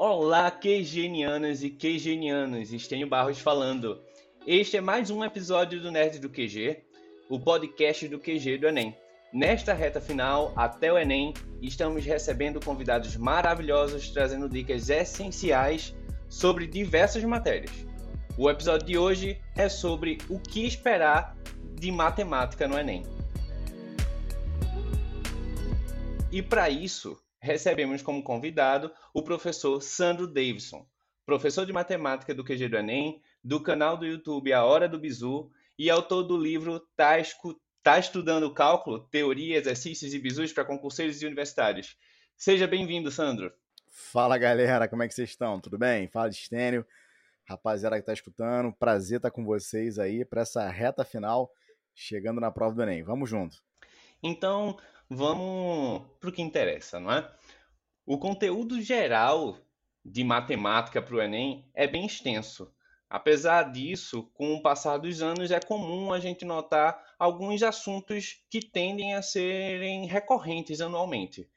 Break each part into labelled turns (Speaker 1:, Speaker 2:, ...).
Speaker 1: Olá, QGenianas e QGenianos, Estênio Barros falando. Este é mais um episódio do Nerd do QG, o podcast do QG do Enem. Nesta reta final, até o Enem, estamos recebendo convidados maravilhosos trazendo dicas essenciais sobre diversas matérias. O episódio de hoje é sobre o que esperar de matemática no Enem. E para isso, recebemos como convidado o professor Sandro Davidson, professor de matemática do QG do Enem, do canal do YouTube A Hora do Bizu e autor do livro Tá, tá Estudando Cálculo, Teoria, Exercícios e Bizus para Concurseiros e Universitários. Seja bem-vindo, Sandro.
Speaker 2: Fala, galera, como é que vocês estão? Tudo bem? Fala, Stênio. Rapaziada que está escutando, prazer estar com vocês aí para essa reta final, chegando na prova do Enem. Vamos junto.
Speaker 1: Então, vamos para o que interessa, não é? O conteúdo geral de matemática para o Enem é bem extenso. Apesar disso, com o passar dos anos, é comum a gente notar alguns assuntos que tendem a serem recorrentes anualmente.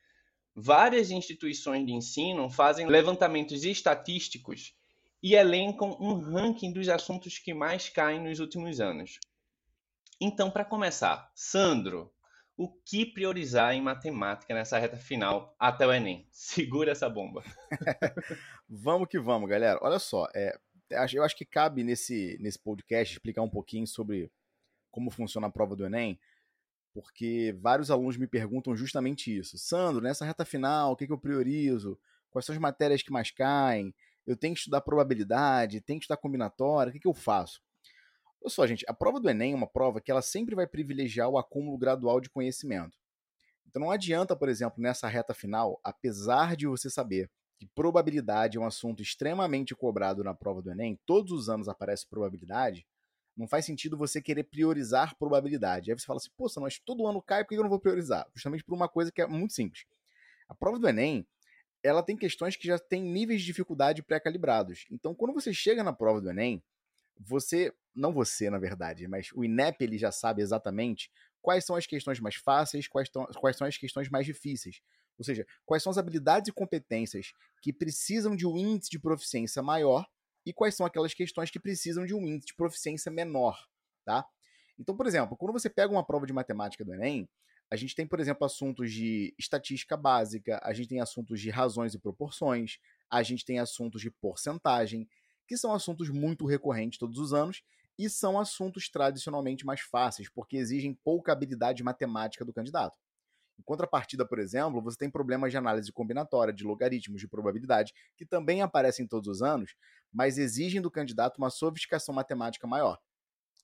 Speaker 1: Várias instituições de ensino fazem levantamentos estatísticos e elencam um ranking dos assuntos que mais caem nos últimos anos. Então, para começar, Sandro, o que priorizar em matemática nessa reta final até o Enem? Segura essa bomba.
Speaker 2: vamos que vamos, galera. Olha só, é, eu acho que cabe nesse, nesse podcast explicar um pouquinho sobre como funciona a prova do Enem, porque vários alunos me perguntam justamente isso. Sandro, nessa reta final, o que, que eu priorizo? Quais são as matérias que mais caem? Eu tenho que estudar probabilidade, tenho que estudar combinatória, o que, que eu faço? Olha só, gente, a prova do Enem é uma prova que ela sempre vai privilegiar o acúmulo gradual de conhecimento. Então não adianta, por exemplo, nessa reta final, apesar de você saber que probabilidade é um assunto extremamente cobrado na prova do Enem, todos os anos aparece probabilidade, não faz sentido você querer priorizar probabilidade. Aí você fala assim, poxa, mas todo ano cai, por que eu não vou priorizar? Justamente por uma coisa que é muito simples. A prova do Enem, ela tem questões que já têm níveis de dificuldade pré-calibrados. Então, quando você chega na prova do Enem, você, não você na verdade, mas o INEP ele já sabe exatamente quais são as questões mais fáceis, quais, tão, quais são as questões mais difíceis. Ou seja, quais são as habilidades e competências que precisam de um índice de proficiência maior e quais são aquelas questões que precisam de um índice de proficiência menor, tá? Então, por exemplo, quando você pega uma prova de matemática do Enem, a gente tem, por exemplo, assuntos de estatística básica, a gente tem assuntos de razões e proporções, a gente tem assuntos de porcentagem, que são assuntos muito recorrentes todos os anos e são assuntos tradicionalmente mais fáceis, porque exigem pouca habilidade matemática do candidato. Em contrapartida, por exemplo, você tem problemas de análise combinatória, de logaritmos, de probabilidade, que também aparecem todos os anos, mas exigem do candidato uma sofisticação matemática maior.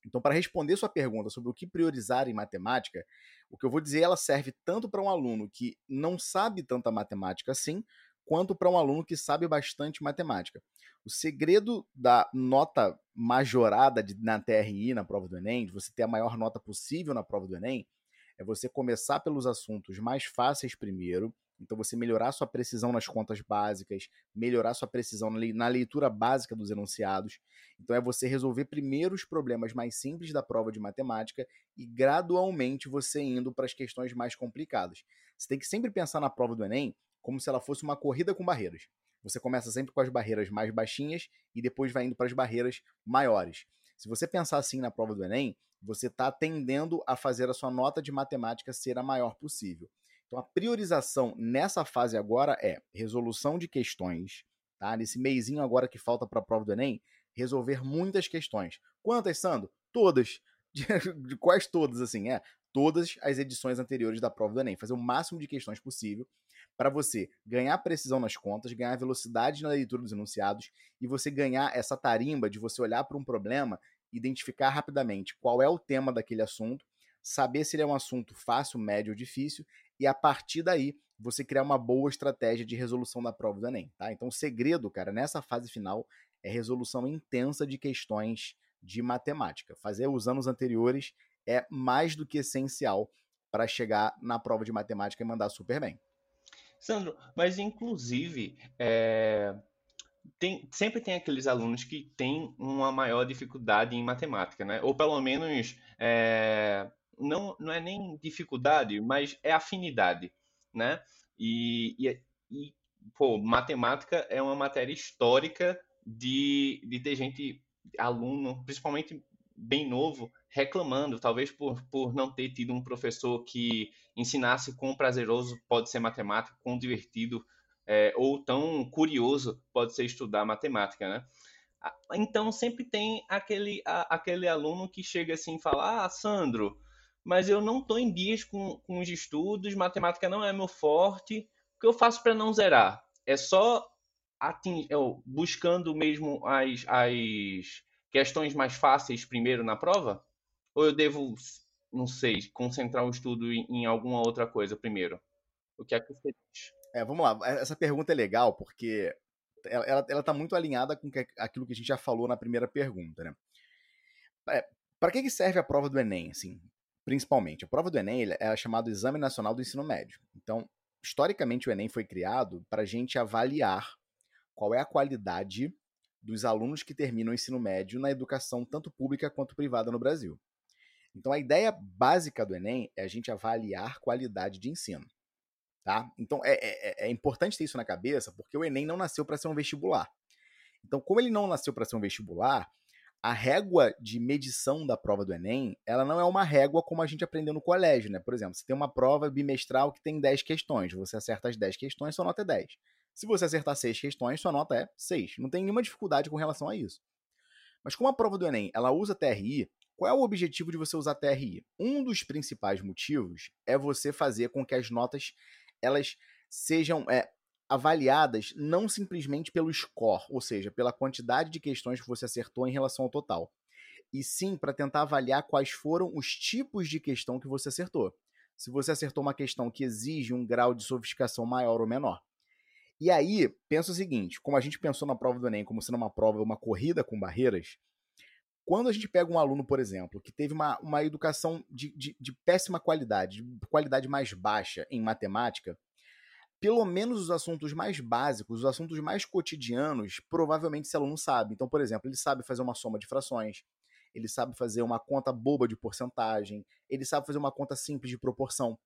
Speaker 2: Então, para responder sua pergunta sobre o que priorizar em matemática, o que eu vou dizer, ela serve tanto para um aluno que não sabe tanta matemática assim, quanto para um aluno que sabe bastante matemática. O segredo da nota majorada de, na TRI, na prova do Enem, de você ter a maior nota possível na prova do Enem, é você começar pelos assuntos mais fáceis primeiro, então você melhorar sua precisão nas contas básicas, melhorar sua precisão na leitura básica dos enunciados. Então é você resolver primeiro os problemas mais simples da prova de matemática e gradualmente você indo para as questões mais complicadas. Você tem que sempre pensar na prova do Enem como se ela fosse uma corrida com barreiras. Você começa sempre com as barreiras mais baixinhas e depois vai indo para as barreiras maiores. Se você pensar assim na prova do Enem, você está tendendo a fazer a sua nota de matemática ser a maior possível. Então a priorização nessa fase agora é resolução de questões, tá? Nesse meizinho agora que falta para a prova do Enem, resolver muitas questões. Quantas, Sandro? Todas. De, de quais todas, assim? É, todas as edições anteriores da prova do Enem. Fazer o máximo de questões possível para você ganhar precisão nas contas, ganhar velocidade na leitura dos enunciados e você ganhar essa tarimba de você olhar para um problema, identificar rapidamente qual é o tema daquele assunto, saber se ele é um assunto fácil, médio ou difícil e a partir daí você criar uma boa estratégia de resolução da prova do Enem, tá? Então o segredo, cara, nessa fase final é resolução intensa de questões de matemática. Fazer os anos anteriores é mais do que essencial para chegar na prova de matemática e mandar super bem.
Speaker 1: Sandro, mas inclusive, é, tem, sempre tem aqueles alunos que têm uma maior dificuldade em matemática, né? Ou pelo menos, é, não, não é nem dificuldade, mas é afinidade, né? E, e, e pô, matemática é uma matéria histórica de, de ter gente, aluno, principalmente bem novo, reclamando, talvez por, por não ter tido um professor que ensinasse quão prazeroso pode ser matemática, quão divertido é, ou tão curioso pode ser estudar matemática, né? Então sempre tem aquele, a, aquele aluno que chega assim e fala, ah, Sandro, mas eu não estou em dias com, com os estudos, matemática não é meu forte, o que eu faço para não zerar? É só ating... buscando mesmo as, as questões mais fáceis primeiro na prova? Ou eu devo, não sei, concentrar o estudo em, em alguma outra coisa primeiro? O que é que você diz?
Speaker 2: É, vamos lá. Essa pergunta é legal porque ela, ela, ela tá muito alinhada com que, aquilo que a gente já falou na primeira pergunta, né? É, para que, que serve a prova do Enem, assim, principalmente? A prova do Enem é chamada Exame Nacional do Ensino Médio. Então, historicamente, o Enem foi criado para a gente avaliar qual é a qualidade dos alunos que terminam o ensino médio na educação tanto pública quanto privada no Brasil. Então, a ideia básica do Enem é a gente avaliar qualidade de ensino. Tá? Então, é, é, é importante ter isso na cabeça, porque o Enem não nasceu para ser um vestibular. Então, como ele não nasceu para ser um vestibular, a régua de medição da prova do Enem, ela não é uma régua como a gente aprendeu no colégio, né? Por exemplo, você tem uma prova bimestral que tem 10 questões, você acerta as 10 questões, sua nota é 10. Se você acertar 6 questões, sua nota é 6. Não tem nenhuma dificuldade com relação a isso. Mas como a prova do Enem, ela usa TRI, qual é o objetivo de você usar TRI? Um dos principais motivos é você fazer com que as notas elas sejam é, avaliadas não simplesmente pelo score, ou seja, pela quantidade de questões que você acertou em relação ao total, e sim para tentar avaliar quais foram os tipos de questão que você acertou. Se você acertou uma questão que exige um grau de sofisticação maior ou menor. E aí, pensa o seguinte: como a gente pensou na prova do Enem como sendo uma prova, uma corrida com barreiras, quando a gente pega um aluno, por exemplo, que teve uma, uma educação de, de, de péssima qualidade, de qualidade mais baixa em matemática, pelo menos os assuntos mais básicos, os assuntos mais cotidianos, provavelmente esse aluno sabe. Então, por exemplo, ele sabe fazer uma soma de frações, ele sabe fazer uma conta boba de porcentagem, ele sabe fazer uma conta simples de proporção.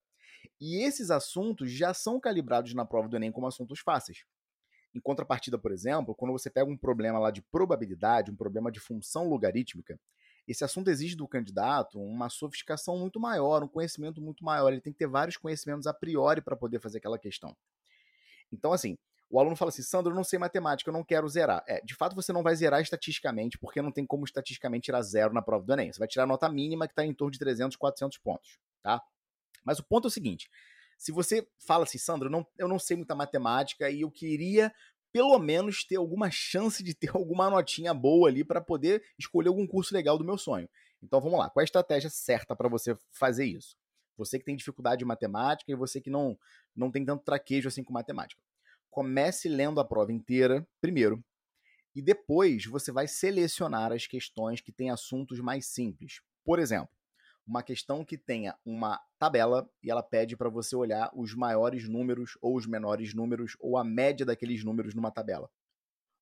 Speaker 2: E esses assuntos já são calibrados na prova do Enem como assuntos fáceis. Em contrapartida, por exemplo, quando você pega um problema lá de probabilidade, um problema de função logarítmica, esse assunto exige do candidato uma sofisticação muito maior, um conhecimento muito maior. Ele tem que ter vários conhecimentos a priori para poder fazer aquela questão. Então, assim, o aluno fala assim: Sandro, eu não sei matemática, eu não quero zerar. É, de fato, você não vai zerar estatisticamente, porque não tem como estatisticamente tirar zero na prova do Enem. Você vai tirar a nota mínima que está em torno de 300, 400 pontos, tá? Mas o ponto é o seguinte: se você fala assim, Sandro, não, eu não sei muita matemática e eu queria pelo menos ter alguma chance de ter alguma notinha boa ali para poder escolher algum curso legal do meu sonho. Então vamos lá, qual é a estratégia certa para você fazer isso? Você que tem dificuldade em matemática e você que não, não tem tanto traquejo assim com matemática. Comece lendo a prova inteira, primeiro, e depois você vai selecionar as questões que têm assuntos mais simples. Por exemplo, uma questão que tenha uma tabela e ela pede para você olhar os maiores números ou os menores números ou a média daqueles números numa tabela.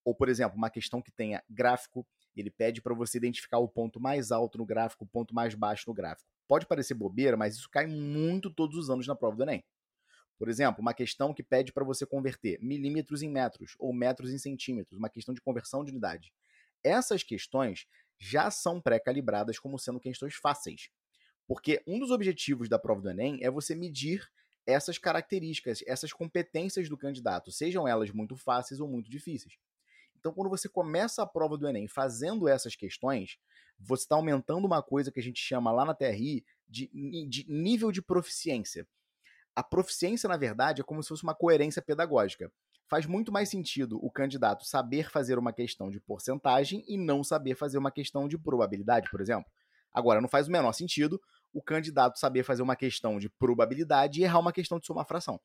Speaker 2: Ou, por exemplo, uma questão que tenha gráfico, ele pede para você identificar o ponto mais alto no gráfico, o ponto mais baixo no gráfico. Pode parecer bobeira, mas isso cai muito todos os anos na prova do Enem. Por exemplo, uma questão que pede para você converter milímetros em metros ou metros em centímetros, uma questão de conversão de unidade. Essas questões já são pré-calibradas como sendo questões fáceis. Porque um dos objetivos da prova do Enem é você medir essas características, essas competências do candidato, sejam elas muito fáceis ou muito difíceis. Então, quando você começa a prova do Enem fazendo essas questões, você está aumentando uma coisa que a gente chama lá na TRI de, de nível de proficiência. A proficiência, na verdade, é como se fosse uma coerência pedagógica. Faz muito mais sentido o candidato saber fazer uma questão de porcentagem e não saber fazer uma questão de probabilidade, por exemplo. Agora, não faz o menor sentido o candidato saber fazer uma questão de probabilidade e errar uma questão de somar fração.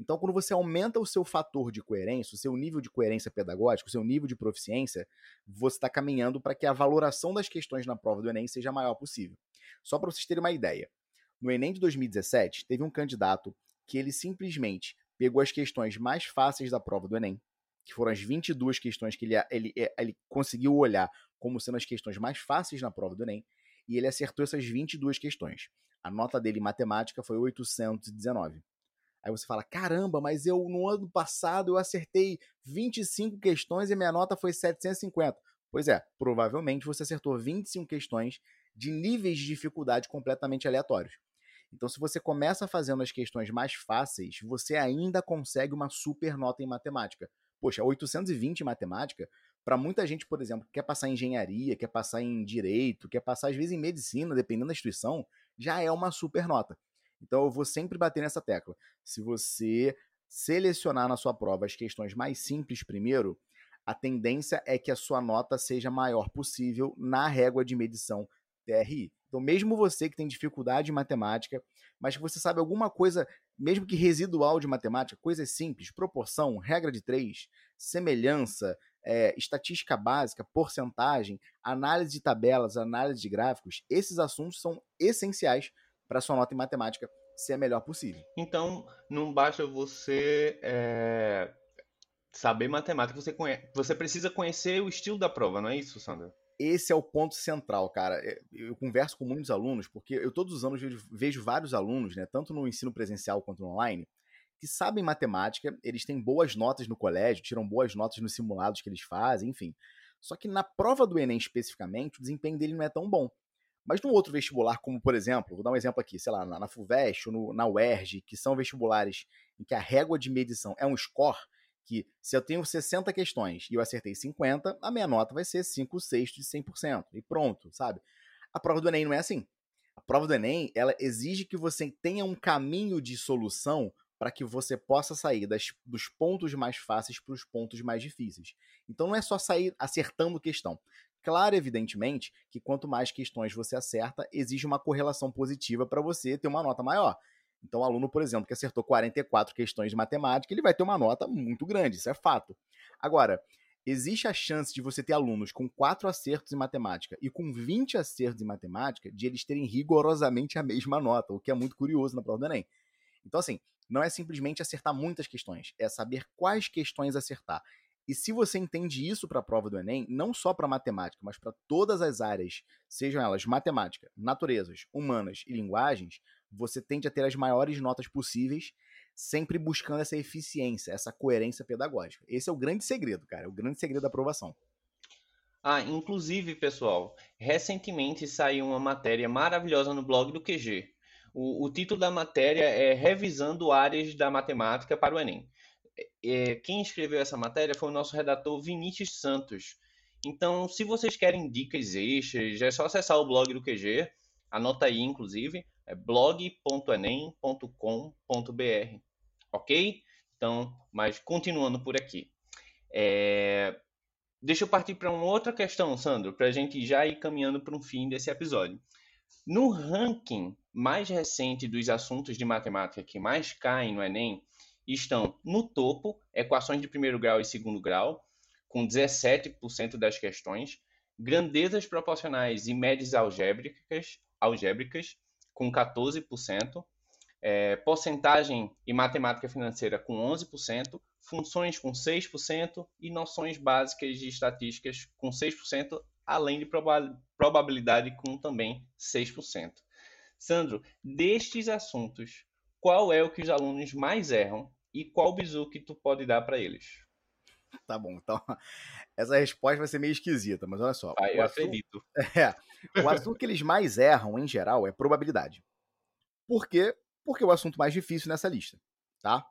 Speaker 2: Então, quando você aumenta o seu fator de coerência, o seu nível de coerência pedagógica, o seu nível de proficiência, você está caminhando para que a valoração das questões na prova do Enem seja a maior possível. Só para vocês terem uma ideia, no Enem de 2017, teve um candidato que ele simplesmente pegou as questões mais fáceis da prova do Enem, que foram as 22 questões que ele, ele, ele conseguiu olhar como sendo as questões mais fáceis na prova do Enem, e ele acertou essas 22 questões. A nota dele em matemática foi 819. Aí você fala: caramba, mas eu no ano passado eu acertei 25 questões e minha nota foi 750. Pois é, provavelmente você acertou 25 questões de níveis de dificuldade completamente aleatórios. Então, se você começa fazendo as questões mais fáceis, você ainda consegue uma super nota em matemática. Poxa, 820 em matemática, para muita gente, por exemplo, que quer passar em engenharia, quer passar em direito, quer passar às vezes em medicina, dependendo da instituição, já é uma super nota. Então, eu vou sempre bater nessa tecla. Se você selecionar na sua prova as questões mais simples primeiro, a tendência é que a sua nota seja maior possível na régua de medição TRI. Então, mesmo você que tem dificuldade em matemática, mas que você sabe alguma coisa, mesmo que residual de matemática, coisas simples, proporção, regra de três, semelhança, é, estatística básica, porcentagem, análise de tabelas, análise de gráficos, esses assuntos são essenciais para sua nota em matemática ser a melhor possível.
Speaker 1: Então, não basta você é, saber matemática, você, você precisa conhecer o estilo da prova, não é isso, Sandra?
Speaker 2: esse é o ponto central, cara. É, eu converso com muitos alunos, porque eu todos os anos vejo vários alunos, né, tanto no ensino presencial quanto no online, que sabem matemática, eles têm boas notas no colégio, tiram boas notas nos simulados que eles fazem, enfim. Só que na prova do Enem especificamente, o desempenho dele não é tão bom. Mas num outro vestibular, como por exemplo, vou dar um exemplo aqui, sei lá, na, FUVEST ou no, na UERJ, que são vestibulares em que a régua de medição é um score, que se eu tenho 60 questões e eu acertei 50, a minha nota vai ser 5 sextos de 100%. E pronto, sabe? A prova do Enem não é assim. A prova do Enem, ela exige que você tenha um caminho de solução para que você possa sair das, dos pontos mais fáceis para os pontos mais difíceis. Então não é só sair acertando questão. Claro, evidentemente, que quanto mais questões você acerta, exige uma correlação positiva para você ter uma nota maior. Então, o aluno, por exemplo, que acertou 44 questões de matemática, ele vai ter uma nota muito grande, isso é fato. Agora, existe a chance de você ter alunos com 4 acertos em matemática e com 20 acertos em matemática, de eles terem rigorosamente a mesma nota, o que é muito curioso na prova do Enem. Então, assim, não é simplesmente acertar muitas questões, é saber quais questões acertar. E se você entende isso para a prova do Enem, não só para matemática, mas para todas as áreas, sejam elas matemática, naturezas, humanas e linguagens, você tende a ter as maiores notas possíveis, sempre buscando essa eficiência, essa coerência pedagógica. Esse é o grande segredo, cara, é o grande segredo da aprovação.
Speaker 1: Ah, inclusive, pessoal, recentemente saiu uma matéria maravilhosa no blog do QG. O, o título da matéria é Revisando áreas da matemática para o Enem. É, quem escreveu essa matéria foi o nosso redator Vinícius Santos. Então, se vocês querem dicas extras, é só acessar o blog do QG, anota aí, inclusive, é blog.enem.com.br, ok? Então, mas continuando por aqui. É... Deixa eu partir para uma outra questão, Sandro, para a gente já ir caminhando para um fim desse episódio. No ranking mais recente dos assuntos de matemática que mais caem no Enem, estão no topo equações de primeiro grau e segundo grau, com 17% das questões, grandezas proporcionais e médias algébricas, algébricas com 14%, é, porcentagem e matemática financeira com 11%, funções com 6% e noções básicas de estatísticas com 6%, além de probabilidade com também 6%. Sandro, destes assuntos, qual é o que os alunos mais erram e qual bizu que tu pode dar para eles?
Speaker 2: Tá bom, então essa resposta vai ser meio esquisita, mas olha só.
Speaker 1: Ah, eu assunto, acredito.
Speaker 2: É, o assunto que eles mais erram, em geral, é probabilidade. Por quê? Porque é o assunto mais difícil nessa lista, tá?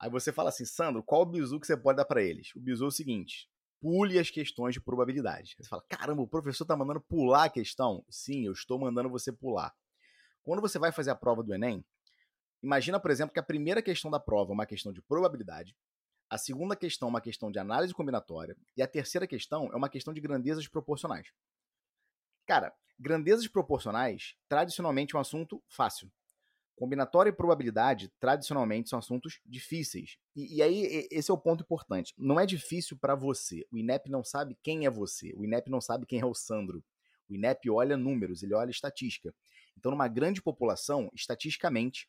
Speaker 2: Aí você fala assim, Sandro, qual o bizu que você pode dar para eles? O bizu é o seguinte: pule as questões de probabilidade. Você fala, caramba, o professor está mandando pular a questão? Sim, eu estou mandando você pular. Quando você vai fazer a prova do Enem, imagina, por exemplo, que a primeira questão da prova é uma questão de probabilidade, a segunda questão é uma questão de análise combinatória. E a terceira questão é uma questão de grandezas proporcionais. Cara, grandezas proporcionais, tradicionalmente é um assunto fácil. Combinatória e probabilidade, tradicionalmente, são assuntos difíceis. E, e aí, esse é o ponto importante. Não é difícil para você. O INEP não sabe quem é você. O INEP não sabe quem é o Sandro. O INEP olha números, ele olha estatística. Então, numa grande população, estatisticamente,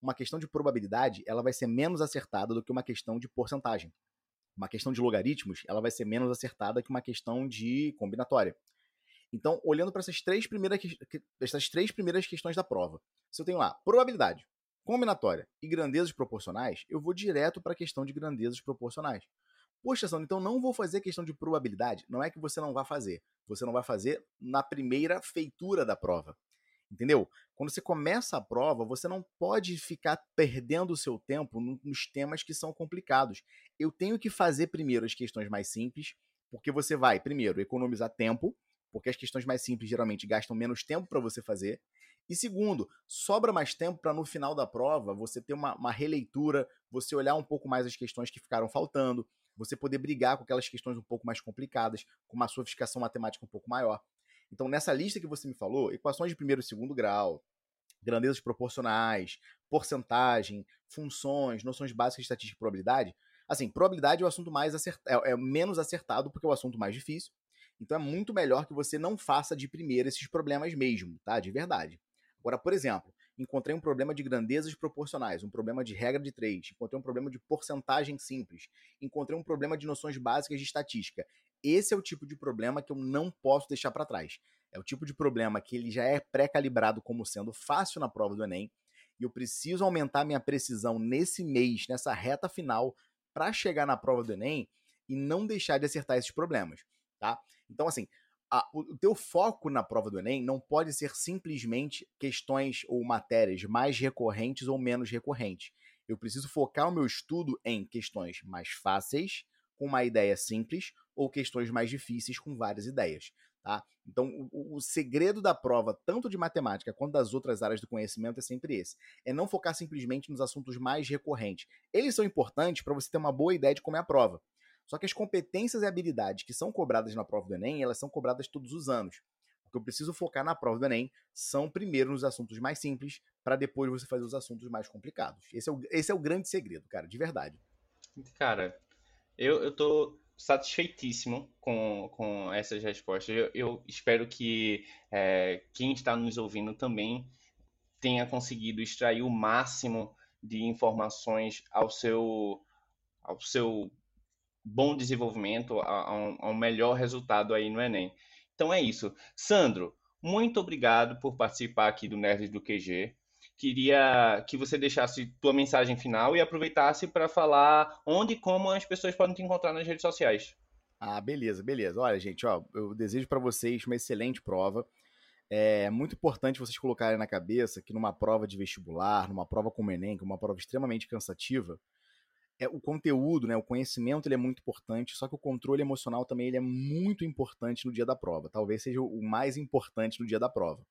Speaker 2: uma questão de probabilidade ela vai ser menos acertada do que uma questão de porcentagem. Uma questão de logaritmos ela vai ser menos acertada que uma questão de combinatória. Então, olhando para essas três primeiras essas três primeiras questões da prova, se eu tenho lá probabilidade, combinatória e grandezas proporcionais, eu vou direto para a questão de grandezas proporcionais. Poxa, Sandro, então não vou fazer questão de probabilidade. Não é que você não vai fazer. Você não vai fazer na primeira feitura da prova. Entendeu? Quando você começa a prova, você não pode ficar perdendo o seu tempo nos temas que são complicados. Eu tenho que fazer primeiro as questões mais simples, porque você vai, primeiro, economizar tempo, porque as questões mais simples geralmente gastam menos tempo para você fazer. E segundo, sobra mais tempo para no final da prova você ter uma, uma, releitura, você olhar um pouco mais as questões que ficaram faltando, você poder brigar com aquelas questões um pouco mais complicadas, com uma sofisticação matemática um pouco maior. Então, nessa lista que você me falou, equações de primeiro e segundo grau, grandezas proporcionais, porcentagem, funções, noções básicas de estatística e probabilidade. Assim, probabilidade é o assunto mais acertado, é, é menos acertado porque é o assunto mais difícil. Então é muito melhor que você não faça de primeira esses problemas mesmo, tá? De verdade. Agora, por exemplo, encontrei um problema de grandezas proporcionais, um problema de regra de três, encontrei um problema de porcentagem simples, encontrei um problema de noções básicas de estatística. Esse é o tipo de problema que eu não posso deixar para trás. É o tipo de problema que ele já é pré-calibrado como sendo fácil na prova do Enem, e eu preciso aumentar minha precisão nesse mês, nessa reta final, para chegar na prova do Enem e não deixar de acertar esses problemas, tá? Então, assim, a, o teu foco na prova do Enem não pode ser simplesmente questões ou matérias mais recorrentes ou menos recorrentes. Eu preciso focar o meu estudo em questões mais fáceis, com uma ideia simples, ou questões mais difíceis com várias ideias. Tá? Então, o, o, segredo da prova, tanto de matemática quanto das outras áreas do conhecimento, é sempre esse: é não focar simplesmente nos assuntos mais recorrentes. Eles são importantes para você ter uma boa ideia de como é a prova. Só que as competências e habilidades que são cobradas na prova do Enem, elas são cobradas todos os anos. O que eu preciso focar na prova do Enem são primeiro nos assuntos mais simples, para depois você fazer os assuntos mais complicados. Esse é o, esse é o grande segredo, cara, de verdade.
Speaker 1: Cara, eu, eu tô satisfeitíssimo com, com essas respostas. Eu, eu espero que é, quem está nos ouvindo também tenha conseguido extrair o máximo de informações ao seu, ao seu bom desenvolvimento, a, a, um, a um melhor resultado aí no Enem. Então é isso. Sandro, muito obrigado por participar aqui do Nerds do QG. Queria que você deixasse tua mensagem final e aproveitasse para falar onde e como as pessoas podem te encontrar nas redes sociais.
Speaker 2: Ah, beleza, beleza. Olha, gente, ó, eu desejo para vocês uma excelente prova. É muito importante vocês colocarem na cabeça que numa prova de vestibular, numa prova como o Enem, que é uma prova extremamente cansativa, é, o conteúdo, né, o conhecimento ele é muito importante, só que o controle emocional também ele é muito importante no dia da prova. Talvez seja o mais importante no dia da prova.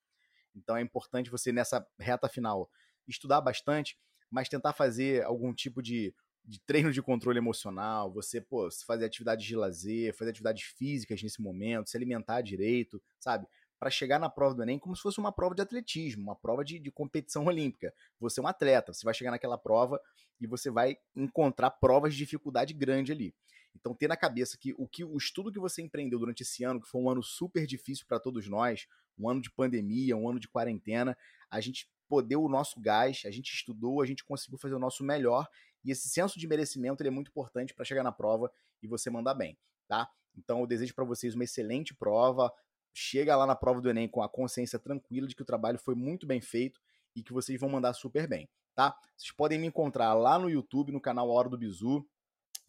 Speaker 2: Então é importante você, nessa reta final, estudar bastante, mas tentar fazer algum tipo de, de treino de controle emocional, você pô, fazer atividades de lazer, fazer atividades físicas nesse momento, se alimentar direito, sabe? Para chegar na prova do Enem como se fosse uma prova de atletismo, uma prova de, de, competição olímpica. Você é um atleta, você vai chegar naquela prova e você vai encontrar provas de dificuldade grande ali. Então, ter na cabeça que o, que o estudo que você empreendeu durante esse ano, que foi um ano super difícil para todos nós, um ano de pandemia, um ano de quarentena, a gente poder o nosso gás, a gente estudou, a gente conseguiu fazer o nosso melhor e esse senso de merecimento é muito importante para chegar na prova e você mandar bem, tá? Então eu desejo para vocês uma excelente prova, chega lá na prova do Enem com a consciência tranquila de que o trabalho foi muito bem feito e que vocês vão mandar super bem, tá? Vocês podem me encontrar lá no YouTube, no canal Hora do Bizu.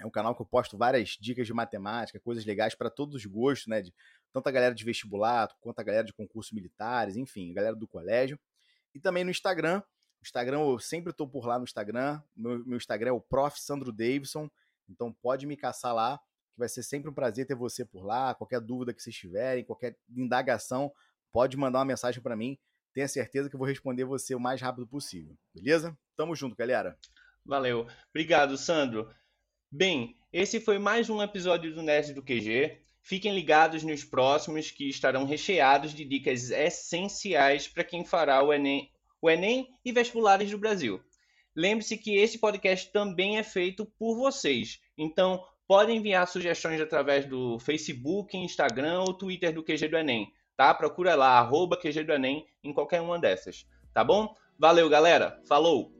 Speaker 2: É um canal que eu posto várias dicas de matemática, coisas legais para todos os gostos, né? De, tanto a galera de vestibular, quanto a galera de concursos militares, enfim, galera do colégio. E também no Instagram. O Instagram, eu sempre estou por lá no Instagram. Meu, meu Instagram é o Prof. Sandro Davidson. Então pode me caçar lá que vai ser sempre um prazer ter você por lá. Qualquer dúvida que vocês tiverem, qualquer indagação, pode mandar uma mensagem para mim. Tenha certeza que eu vou responder você o mais rápido possível. Beleza? Tamo junto, galera.
Speaker 1: Valeu. Obrigado, Sandro. Bem, esse foi mais um episódio do Nerd do QG. Fiquem ligados nos próximos que estarão recheados de dicas essenciais para quem fará o Enem, o Enem e vestibulares do Brasil. Lembre-se que esse podcast também é feito por vocês. Então, Podem enviar sugestões através do Facebook, Instagram ou Twitter do QG do Enem, tá? Procura lá, arroba QG do Enem em qualquer uma dessas, tá bom? Valeu, galera. Falou!